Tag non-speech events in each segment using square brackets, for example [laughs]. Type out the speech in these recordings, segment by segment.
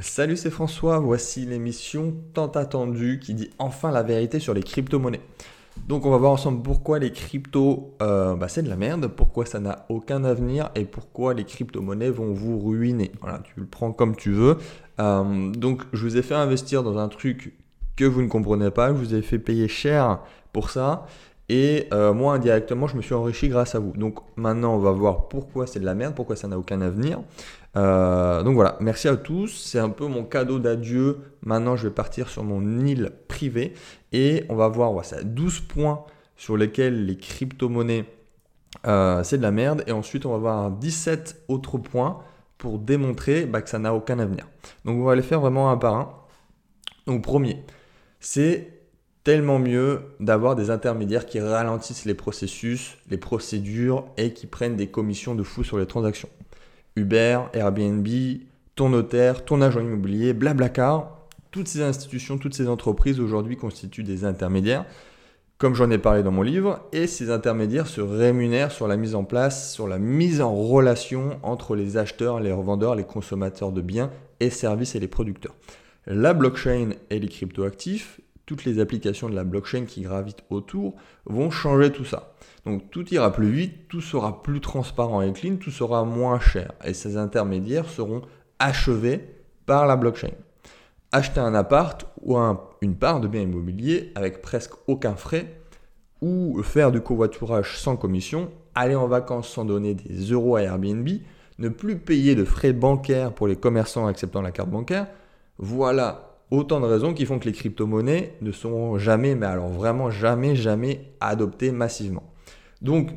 Salut, c'est François. Voici l'émission tant attendue qui dit enfin la vérité sur les crypto-monnaies. Donc, on va voir ensemble pourquoi les cryptos, euh, bah, c'est de la merde, pourquoi ça n'a aucun avenir et pourquoi les crypto-monnaies vont vous ruiner. Voilà, tu le prends comme tu veux. Euh, donc, je vous ai fait investir dans un truc que vous ne comprenez pas, je vous ai fait payer cher pour ça. Et euh, moi, indirectement, je me suis enrichi grâce à vous. Donc maintenant, on va voir pourquoi c'est de la merde, pourquoi ça n'a aucun avenir. Euh, donc voilà, merci à tous. C'est un peu mon cadeau d'adieu. Maintenant, je vais partir sur mon île privée et on va voir, voilà, 12 points sur lesquels les crypto-monnaies, euh, c'est de la merde. Et ensuite, on va voir 17 autres points pour démontrer bah, que ça n'a aucun avenir. Donc on va les faire vraiment un par un. Donc premier, c'est tellement mieux d'avoir des intermédiaires qui ralentissent les processus, les procédures et qui prennent des commissions de fou sur les transactions. Uber, Airbnb, ton notaire, ton agent immobilier, Blablacar, toutes ces institutions, toutes ces entreprises aujourd'hui constituent des intermédiaires, comme j'en ai parlé dans mon livre, et ces intermédiaires se rémunèrent sur la mise en place, sur la mise en relation entre les acheteurs, les revendeurs, les consommateurs de biens et services et les producteurs. La blockchain et les cryptoactifs toutes les applications de la blockchain qui gravitent autour vont changer tout ça. Donc tout ira plus vite, tout sera plus transparent et clean, tout sera moins cher. Et ces intermédiaires seront achevés par la blockchain. Acheter un appart ou une part de bien immobilier avec presque aucun frais, ou faire du covoiturage sans commission, aller en vacances sans donner des euros à Airbnb, ne plus payer de frais bancaires pour les commerçants acceptant la carte bancaire, voilà autant de raisons qui font que les crypto-monnaies ne seront jamais, mais alors vraiment jamais, jamais adoptées massivement. Donc,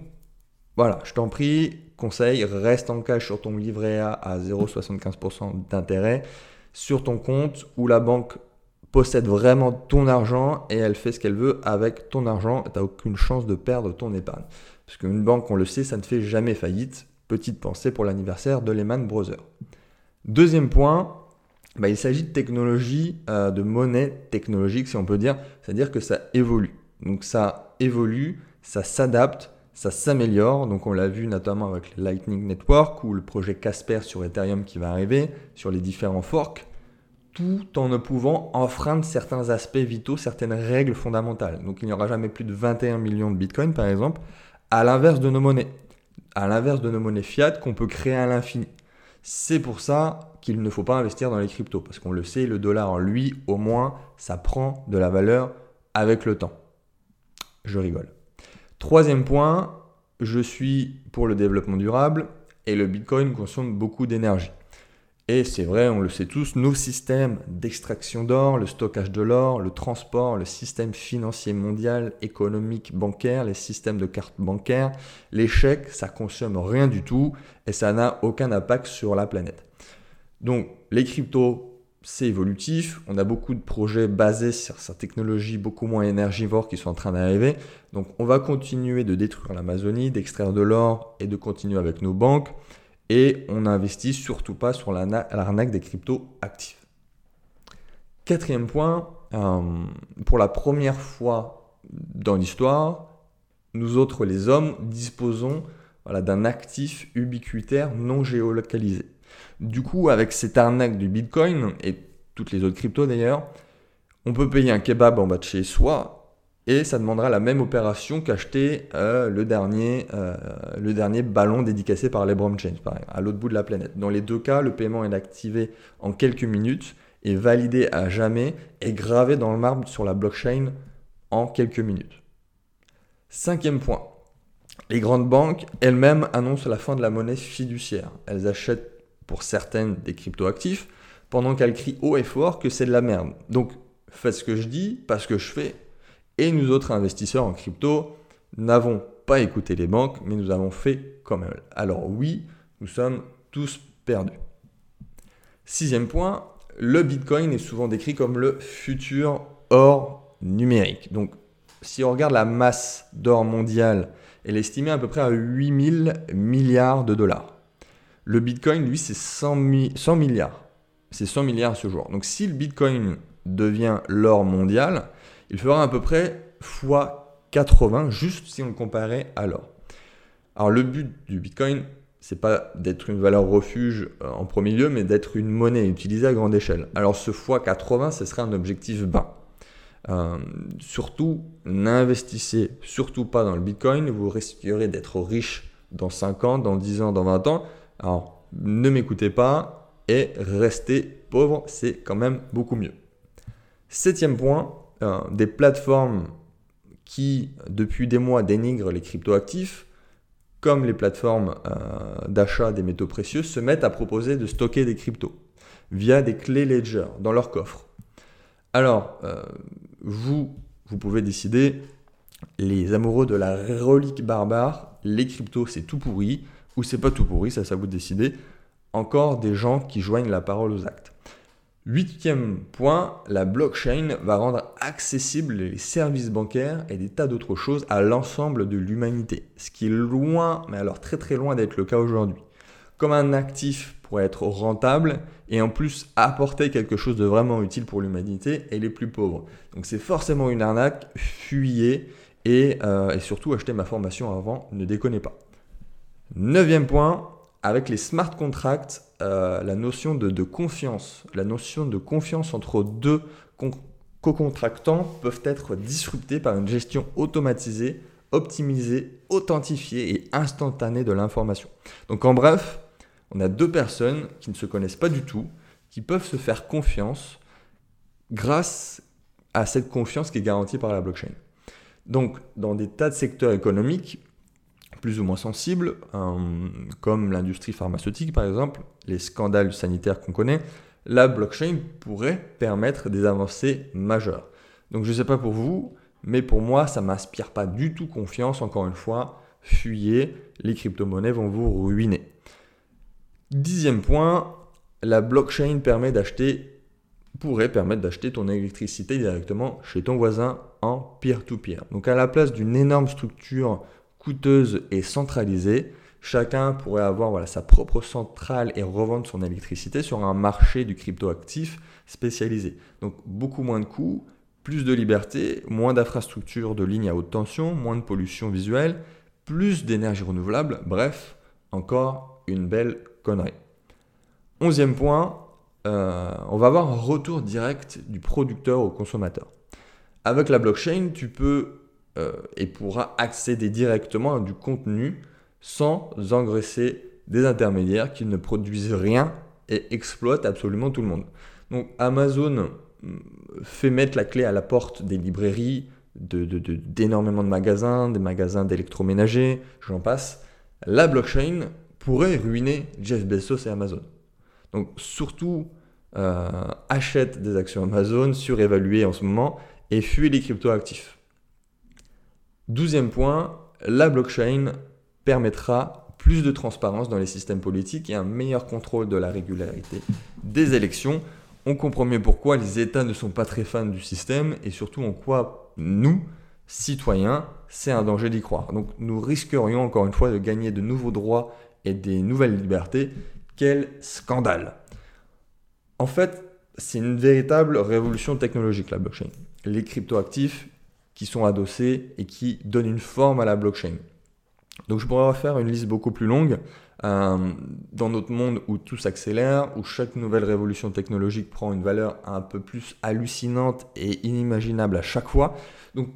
voilà, je t'en prie, conseil, reste en cash sur ton livret A à 0,75% d'intérêt sur ton compte où la banque possède vraiment ton argent et elle fait ce qu'elle veut avec ton argent. Tu n'as aucune chance de perdre ton épargne. Parce qu'une banque, on le sait, ça ne fait jamais faillite. Petite pensée pour l'anniversaire de Lehman Brothers. Deuxième point, bah, il s'agit de technologie, euh, de monnaie technologique, si on peut dire, c'est-à-dire que ça évolue. Donc ça évolue, ça s'adapte, ça s'améliore. Donc on l'a vu notamment avec le Lightning Network ou le projet Casper sur Ethereum qui va arriver, sur les différents forks, tout en ne pouvant enfreindre certains aspects vitaux, certaines règles fondamentales. Donc il n'y aura jamais plus de 21 millions de bitcoins par exemple, à l'inverse de nos monnaies. À l'inverse de nos monnaies fiat qu'on peut créer à l'infini. C'est pour ça qu'il ne faut pas investir dans les cryptos, parce qu'on le sait, le dollar en lui, au moins, ça prend de la valeur avec le temps. Je rigole. Troisième point, je suis pour le développement durable et le Bitcoin consomme beaucoup d'énergie. Et c'est vrai, on le sait tous, nos systèmes d'extraction d'or, le stockage de l'or, le transport, le système financier mondial, économique, bancaire, les systèmes de cartes bancaires, les chèques, ça consomme rien du tout et ça n'a aucun impact sur la planète. Donc les cryptos, c'est évolutif. On a beaucoup de projets basés sur sa technologie beaucoup moins énergivore qui sont en train d'arriver. Donc on va continuer de détruire l'Amazonie, d'extraire de l'or et de continuer avec nos banques et on n'investit surtout pas sur l'arnaque des cryptos actifs. Quatrième point, euh, pour la première fois dans l'histoire, nous autres les hommes disposons d'un actif ubiquitaire non géolocalisé. Du coup, avec cette arnaque du Bitcoin et toutes les autres cryptos d'ailleurs, on peut payer un kebab en bas de chez soi et ça demandera la même opération qu'acheter euh, le, dernier, euh, le dernier ballon dédicacé par LeBron James, à l'autre bout de la planète. Dans les deux cas, le paiement est activé en quelques minutes, est validé à jamais et gravé dans le marbre sur la blockchain en quelques minutes. Cinquième point. Les grandes banques elles-mêmes annoncent la fin de la monnaie fiduciaire. Elles achètent pour certaines des cryptoactifs pendant qu'elles crient haut et fort que c'est de la merde. Donc faites ce que je dis, pas ce que je fais, et nous autres investisseurs en crypto n'avons pas écouté les banques, mais nous avons fait comme elles. Alors oui, nous sommes tous perdus. Sixième point, le Bitcoin est souvent décrit comme le futur or numérique. Donc si on regarde la masse d'or mondiale, elle est estimée à peu près à 8000 milliards de dollars. Le Bitcoin, lui, c'est 100, 100 milliards. C'est 100 milliards ce jour. Donc si le Bitcoin devient l'or mondial, il fera à peu près x 80, juste si on le comparait à l'or. Alors le but du Bitcoin, c'est pas d'être une valeur refuge euh, en premier lieu, mais d'être une monnaie utilisée à grande échelle. Alors ce x80, ce serait un objectif bas. Euh, surtout, n'investissez surtout pas dans le Bitcoin, vous risquerez d'être riche dans 5 ans, dans 10 ans, dans 20 ans. Alors ne m'écoutez pas et restez pauvre, c'est quand même beaucoup mieux. Septième point, euh, des plateformes qui, depuis des mois, dénigrent les cryptoactifs, comme les plateformes euh, d'achat des métaux précieux, se mettent à proposer de stocker des cryptos via des clés Ledger dans leur coffre. Alors, euh, vous, vous pouvez décider, les amoureux de la relique barbare, les cryptos c'est tout pourri, ou c'est pas tout pourri, ça, ça vous décider. Encore des gens qui joignent la parole aux actes. Huitième point, la blockchain va rendre accessibles les services bancaires et des tas d'autres choses à l'ensemble de l'humanité. Ce qui est loin, mais alors très très loin d'être le cas aujourd'hui. Comme un actif pourrait être rentable et en plus apporter quelque chose de vraiment utile pour l'humanité et les plus pauvres. Donc c'est forcément une arnaque, fuyez et, euh, surtout achetez ma formation avant, ne déconnez pas. Neuvième point, avec les smart contracts, euh, la notion de, confiance, la notion de confiance entre deux co-contractants peuvent être disruptées par une gestion automatisée, optimisée, authentifiée et instantanée de l'information. Donc en bref, on a deux personnes qui ne se connaissent pas du tout, qui peuvent se faire confiance grâce à cette confiance qui est garantie par la blockchain. Donc dans des tas de secteurs économiques, plus ou moins sensibles, euh, comme l'industrie pharmaceutique par exemple, les scandales sanitaires qu'on connaît, la blockchain pourrait permettre des avancées majeures. Donc je ne sais pas pour vous, mais pour moi, ça ne m'inspire pas du tout confiance. Encore une fois, fuyez, les crypto-monnaies vont vous ruiner. Dixième point, la blockchain permet d'acheter, pourrait permettre d'acheter ton électricité directement chez ton voisin en peer-to-peer. -peer. Donc à la place d'une énorme structure coûteuse et centralisée, chacun pourrait avoir sa propre centrale et revendre son électricité sur un marché du cryptoactif spécialisé. Donc beaucoup moins de coûts, plus de liberté, moins d'infrastructures de lignes à haute tension, moins de pollution visuelle, plus d'énergie renouvelable, bref, encore une belle connerie. Onzième point, euh, on va avoir un retour direct du producteur au consommateur. Avec la blockchain, tu peux euh, et pourra accéder directement à du contenu sans engraisser des intermédiaires qui ne produisent rien et exploitent absolument tout le monde. Donc Amazon mm, fait mettre la clé à la porte des librairies, d'énormément de, de magasins, des magasins d'électroménager, j'en passe. La blockchain pourrait ruiner Jeff Bezos et Amazon. Donc surtout, euh, achète des actions Amazon surévaluées en ce moment et fuit les cryptoactifs. Douzième point, la blockchain permettra plus de transparence dans les systèmes politiques et un meilleur contrôle de la régularité des élections. On comprend mieux pourquoi les États ne sont pas très fans du système et surtout en quoi nous, citoyens, c'est un danger d'y croire. Donc nous risquerions encore une fois de gagner de nouveaux droits et des nouvelles libertés. Quel scandale En fait, c'est une véritable révolution technologique la blockchain. Les cryptoactifs sont adossés et qui donnent une forme à la blockchain. Donc je pourrais refaire une liste beaucoup plus longue. Euh, dans notre monde où tout s'accélère, où chaque nouvelle révolution technologique prend une valeur un peu plus hallucinante et inimaginable à chaque fois. Donc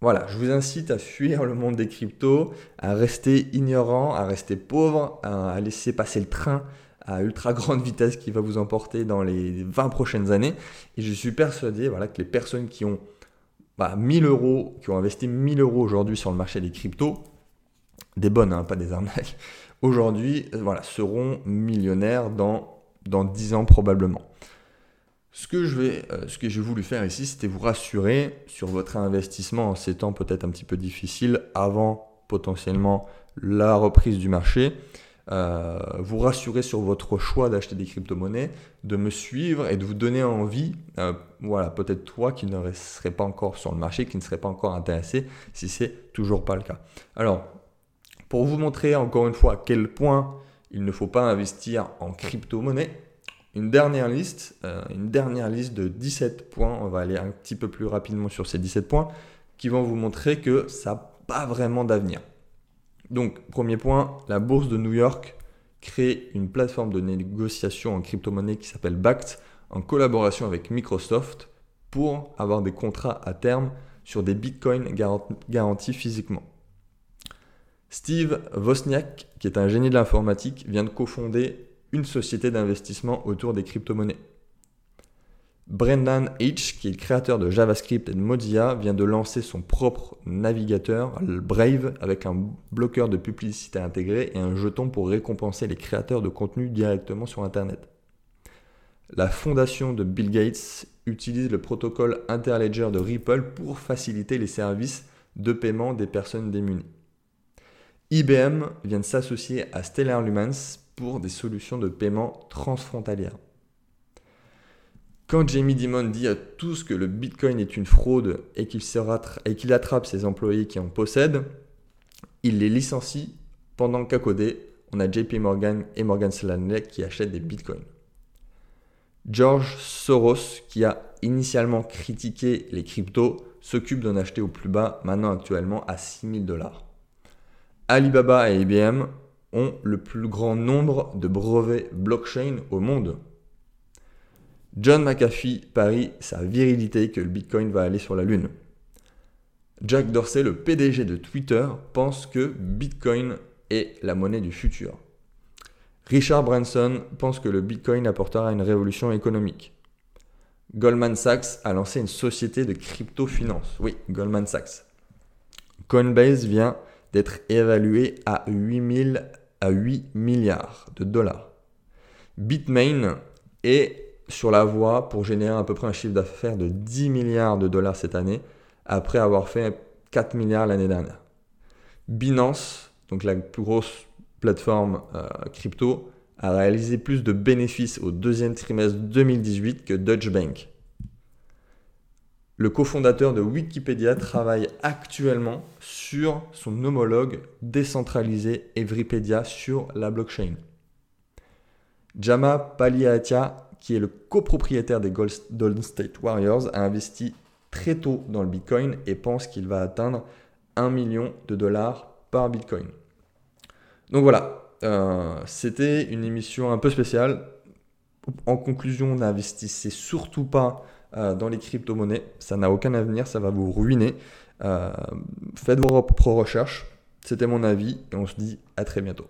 voilà, je vous incite à fuir le monde des cryptos, à rester ignorant, à rester pauvre, à laisser passer le train à ultra grande vitesse qui va vous emporter dans les 20 prochaines années. Et je suis persuadé voilà, que les personnes qui ont 1000 bah, euros, qui ont investi 1000 euros aujourd'hui sur le marché des cryptos, des bonnes, hein, pas des arnaques, [laughs] aujourd'hui euh, voilà, seront millionnaires dans, dans 10 ans probablement. Ce que, euh, ce que j'ai voulu faire ici, c'était vous rassurer sur votre investissement en ces temps peut-être un petit peu difficiles avant potentiellement la reprise du marché. Euh, vous rassurer sur votre choix d'acheter des crypto-monnaies, de me suivre et de vous donner envie, euh, voilà, peut-être toi qui ne serais pas encore sur le marché, qui ne serait pas encore intéressé, si c'est toujours pas le cas. Alors, pour vous montrer encore une fois à quel point il ne faut pas investir en crypto-monnaie, une dernière liste, euh, une dernière liste de 17 points, on va aller un petit peu plus rapidement sur ces 17 points, qui vont vous montrer que ça n'a pas vraiment d'avenir. Donc, premier point, la bourse de New York crée une plateforme de négociation en crypto-monnaie qui s'appelle BACT en collaboration avec Microsoft pour avoir des contrats à terme sur des bitcoins garantis physiquement. Steve Wozniak, qui est un génie de l'informatique, vient de cofonder une société d'investissement autour des crypto-monnaies. Brendan H, qui est le créateur de JavaScript et de Mozilla, vient de lancer son propre navigateur, Brave, avec un bloqueur de publicité intégré et un jeton pour récompenser les créateurs de contenu directement sur Internet. La fondation de Bill Gates utilise le protocole Interledger de Ripple pour faciliter les services de paiement des personnes démunies. IBM vient de s'associer à Stellar Lumens pour des solutions de paiement transfrontalières. Quand Jamie Dimon dit à tous que le Bitcoin est une fraude et qu'il attrape ses employés qui en possèdent, il les licencie pendant qu'à côté, on a JP Morgan et Morgan Stanley qui achètent des Bitcoins. George Soros, qui a initialement critiqué les cryptos, s'occupe d'en acheter au plus bas, maintenant actuellement à 6000 dollars. Alibaba et IBM ont le plus grand nombre de brevets blockchain au monde. John McAfee parie sa virilité que le Bitcoin va aller sur la Lune. Jack Dorsey, le PDG de Twitter, pense que Bitcoin est la monnaie du futur. Richard Branson pense que le Bitcoin apportera une révolution économique. Goldman Sachs a lancé une société de crypto-finance. Oui, Goldman Sachs. Coinbase vient d'être évalué à 8, à 8 milliards de dollars. Bitmain est sur la voie pour générer à peu près un chiffre d'affaires de 10 milliards de dollars cette année, après avoir fait 4 milliards l'année dernière. Binance, donc la plus grosse plateforme euh, crypto, a réalisé plus de bénéfices au deuxième trimestre 2018 que Deutsche Bank. Le cofondateur de Wikipédia travaille actuellement sur son homologue décentralisé Evripedia sur la blockchain. Jama Paliatia qui est le copropriétaire des Golden State Warriors, a investi très tôt dans le Bitcoin et pense qu'il va atteindre 1 million de dollars par Bitcoin. Donc voilà, euh, c'était une émission un peu spéciale. En conclusion, n'investissez surtout pas euh, dans les crypto-monnaies. Ça n'a aucun avenir, ça va vous ruiner. Euh, faites vos propres recherches. C'était mon avis et on se dit à très bientôt.